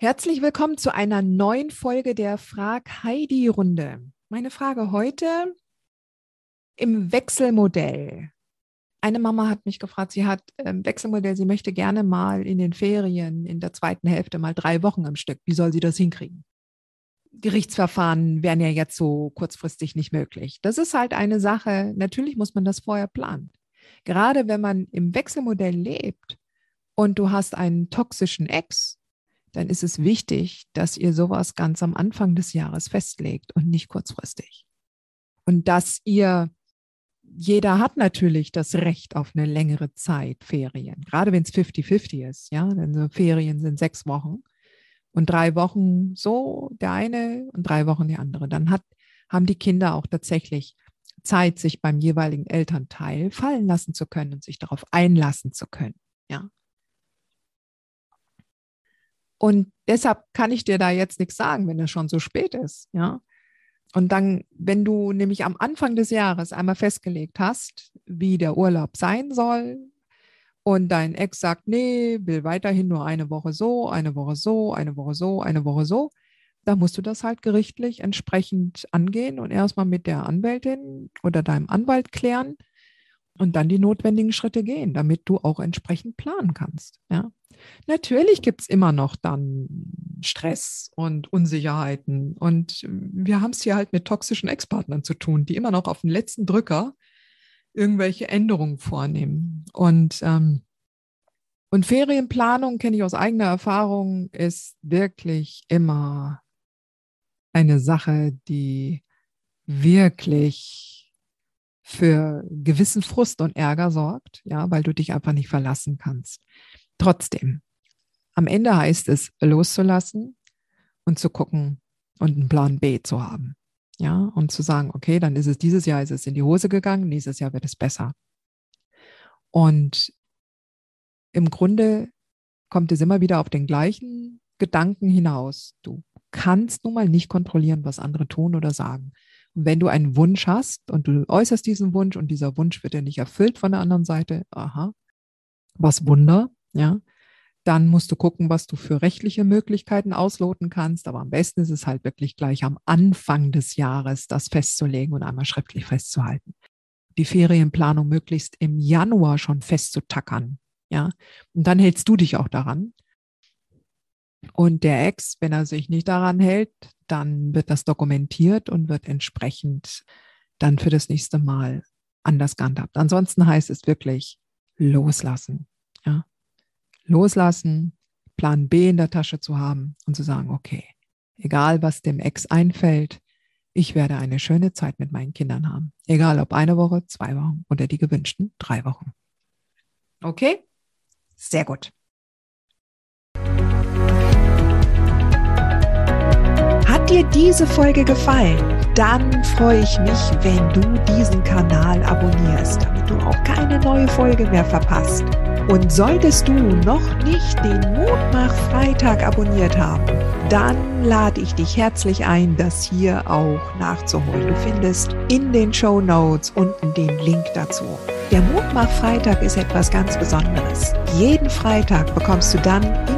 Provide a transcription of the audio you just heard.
Herzlich willkommen zu einer neuen Folge der Frag Heidi Runde. Meine Frage heute im Wechselmodell. Eine Mama hat mich gefragt, sie hat ähm, Wechselmodell, sie möchte gerne mal in den Ferien in der zweiten Hälfte mal drei Wochen am Stück. Wie soll sie das hinkriegen? Gerichtsverfahren wären ja jetzt so kurzfristig nicht möglich. Das ist halt eine Sache, natürlich muss man das vorher planen. Gerade wenn man im Wechselmodell lebt und du hast einen toxischen Ex, dann ist es wichtig, dass ihr sowas ganz am Anfang des Jahres festlegt und nicht kurzfristig. Und dass ihr, jeder hat natürlich das Recht auf eine längere Zeit Ferien, gerade wenn es 50-50 ist, ja, denn so Ferien sind sechs Wochen und drei Wochen so der eine und drei Wochen der andere. Dann hat, haben die Kinder auch tatsächlich Zeit, sich beim jeweiligen Elternteil fallen lassen zu können und sich darauf einlassen zu können. Ja. Und deshalb kann ich dir da jetzt nichts sagen, wenn es schon so spät ist, ja. Und dann, wenn du nämlich am Anfang des Jahres einmal festgelegt hast, wie der Urlaub sein soll, und dein Ex sagt, nee, will weiterhin nur eine Woche so, eine Woche so, eine Woche so, eine Woche so, dann musst du das halt gerichtlich entsprechend angehen und erstmal mit der Anwältin oder deinem Anwalt klären und dann die notwendigen Schritte gehen, damit du auch entsprechend planen kannst. Ja. Natürlich gibt es immer noch dann Stress und Unsicherheiten. Und wir haben es hier halt mit toxischen Ex-Partnern zu tun, die immer noch auf den letzten Drücker irgendwelche Änderungen vornehmen. Und, ähm, und Ferienplanung, kenne ich aus eigener Erfahrung, ist wirklich immer eine Sache, die wirklich für gewissen Frust und Ärger sorgt, ja, weil du dich einfach nicht verlassen kannst. Trotzdem, am Ende heißt es loszulassen und zu gucken und einen Plan B zu haben. Ja, und zu sagen, okay, dann ist es dieses Jahr ist es in die Hose gegangen, nächstes Jahr wird es besser. Und im Grunde kommt es immer wieder auf den gleichen Gedanken hinaus. Du kannst nun mal nicht kontrollieren, was andere tun oder sagen. Und wenn du einen Wunsch hast und du äußerst diesen Wunsch und dieser Wunsch wird ja nicht erfüllt von der anderen Seite, aha, was Wunder, ja, dann musst du gucken, was du für rechtliche Möglichkeiten ausloten kannst. Aber am besten ist es halt wirklich gleich am Anfang des Jahres, das festzulegen und einmal schriftlich festzuhalten. Die Ferienplanung möglichst im Januar schon festzutackern. Ja, und dann hältst du dich auch daran. Und der Ex, wenn er sich nicht daran hält, dann wird das dokumentiert und wird entsprechend dann für das nächste Mal anders gehandhabt. Ansonsten heißt es wirklich loslassen. Ja, loslassen, Plan B in der Tasche zu haben und zu sagen, okay, egal was dem Ex einfällt, ich werde eine schöne Zeit mit meinen Kindern haben. Egal ob eine Woche, zwei Wochen oder die gewünschten drei Wochen. Okay? Sehr gut. Hat dir diese Folge gefallen? Dann freue ich mich, wenn du diesen Kanal abonnierst, damit du auch keine neue Folge mehr verpasst. Und solltest du noch nicht den Mutmach Freitag abonniert haben, dann lade ich dich herzlich ein, das hier auch nachzuholen. Du findest in den Show Notes unten den Link dazu. Der Mutmach Freitag ist etwas ganz Besonderes. Jeden Freitag bekommst du dann in